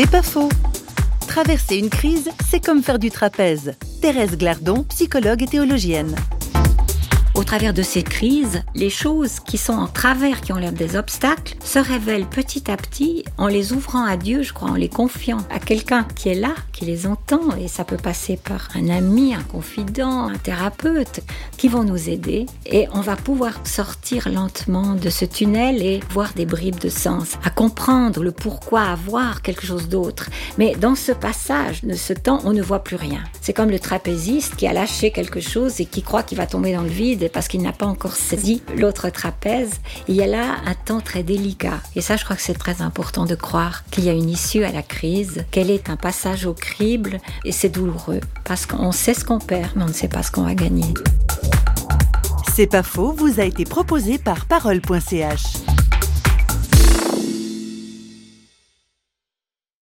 C'est pas faux. Traverser une crise, c'est comme faire du trapèze. Thérèse Glardon, psychologue et théologienne. Au travers de ces crises, les choses qui sont en travers, qui ont l'air des obstacles, se révèlent petit à petit en les ouvrant à Dieu, je crois, en les confiant à quelqu'un qui est là, qui les entend. Et ça peut passer par un ami, un confident, un thérapeute, qui vont nous aider. Et on va pouvoir sortir lentement de ce tunnel et voir des bribes de sens, à comprendre le pourquoi, à voir quelque chose d'autre. Mais dans ce passage de ce temps, on ne voit plus rien. C'est comme le trapéziste qui a lâché quelque chose et qui croit qu'il va tomber dans le vide parce qu'il n'a pas encore saisi l'autre trapèze. Il y a là un temps très délicat. Et ça, je crois que c'est très important de croire qu'il y a une issue à la crise, qu'elle est un passage au crible, et c'est douloureux, parce qu'on sait ce qu'on perd, mais on ne sait pas ce qu'on va gagner. C'est pas faux, vous a été proposé par parole.ch.